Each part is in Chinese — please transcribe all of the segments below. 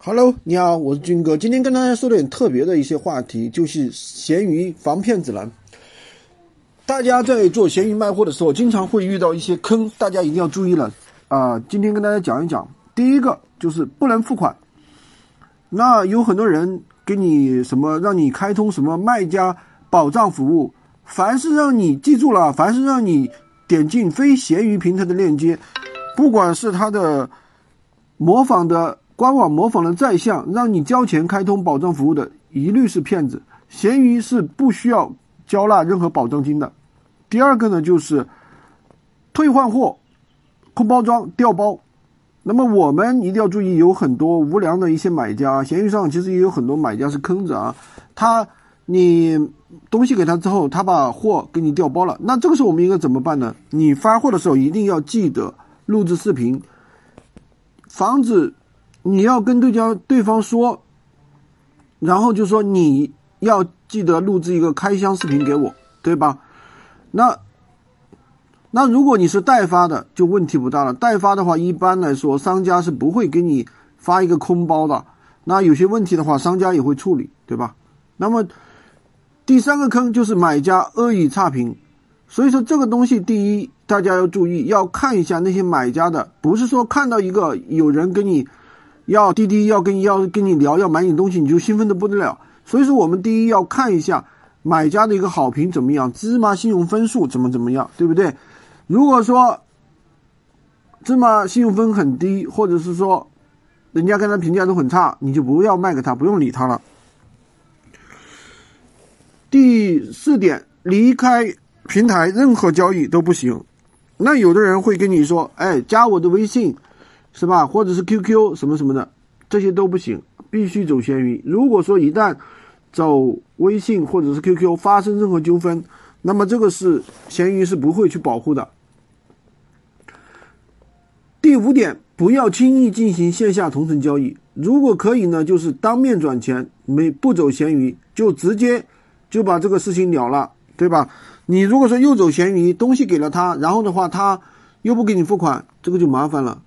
Hello，你好，我是军哥。今天跟大家说点特别的一些话题，就是闲鱼防骗指南。大家在做闲鱼卖货的时候，经常会遇到一些坑，大家一定要注意了啊！今天跟大家讲一讲，第一个就是不能付款。那有很多人给你什么，让你开通什么卖家保障服务，凡是让你记住了，凡是让你点进非闲鱼平台的链接，不管是他的模仿的。官网模仿的再像，让你交钱开通保障服务的，一律是骗子。闲鱼是不需要交纳任何保证金的。第二个呢，就是退换货、空包装、调包。那么我们一定要注意，有很多无良的一些买家，闲鱼上其实也有很多买家是坑子啊。他你东西给他之后，他把货给你调包了，那这个时候我们应该怎么办呢？你发货的时候一定要记得录制视频，防止。你要跟对家对方说，然后就说你要记得录制一个开箱视频给我，对吧？那那如果你是代发的，就问题不大了。代发的话，一般来说商家是不会给你发一个空包的。那有些问题的话，商家也会处理，对吧？那么第三个坑就是买家恶意差评，所以说这个东西，第一大家要注意，要看一下那些买家的，不是说看到一个有人给你。要滴滴要跟要跟你聊要买你东西你就兴奋的不得了，所以说我们第一要看一下买家的一个好评怎么样，芝麻信用分数怎么怎么样，对不对？如果说芝麻信用分很低，或者是说人家跟他评价都很差，你就不要卖给他，不用理他了。第四点，离开平台任何交易都不行。那有的人会跟你说，哎，加我的微信。是吧？或者是 QQ 什么什么的，这些都不行，必须走闲鱼。如果说一旦走微信或者是 QQ 发生任何纠纷，那么这个是闲鱼是不会去保护的。第五点，不要轻易进行线下同城交易。如果可以呢，就是当面转钱，没不走闲鱼，就直接就把这个事情了了，对吧？你如果说又走闲鱼，东西给了他，然后的话他又不给你付款，这个就麻烦了。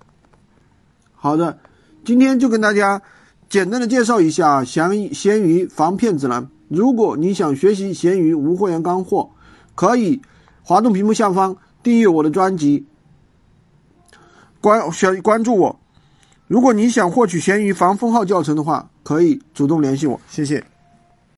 好的，今天就跟大家简单的介绍一下闲闲鱼防骗指南。如果你想学习闲鱼无货源干货，可以滑动屏幕下方订阅我的专辑，关选关注我。如果你想获取闲鱼防封号教程的话，可以主动联系我。谢谢。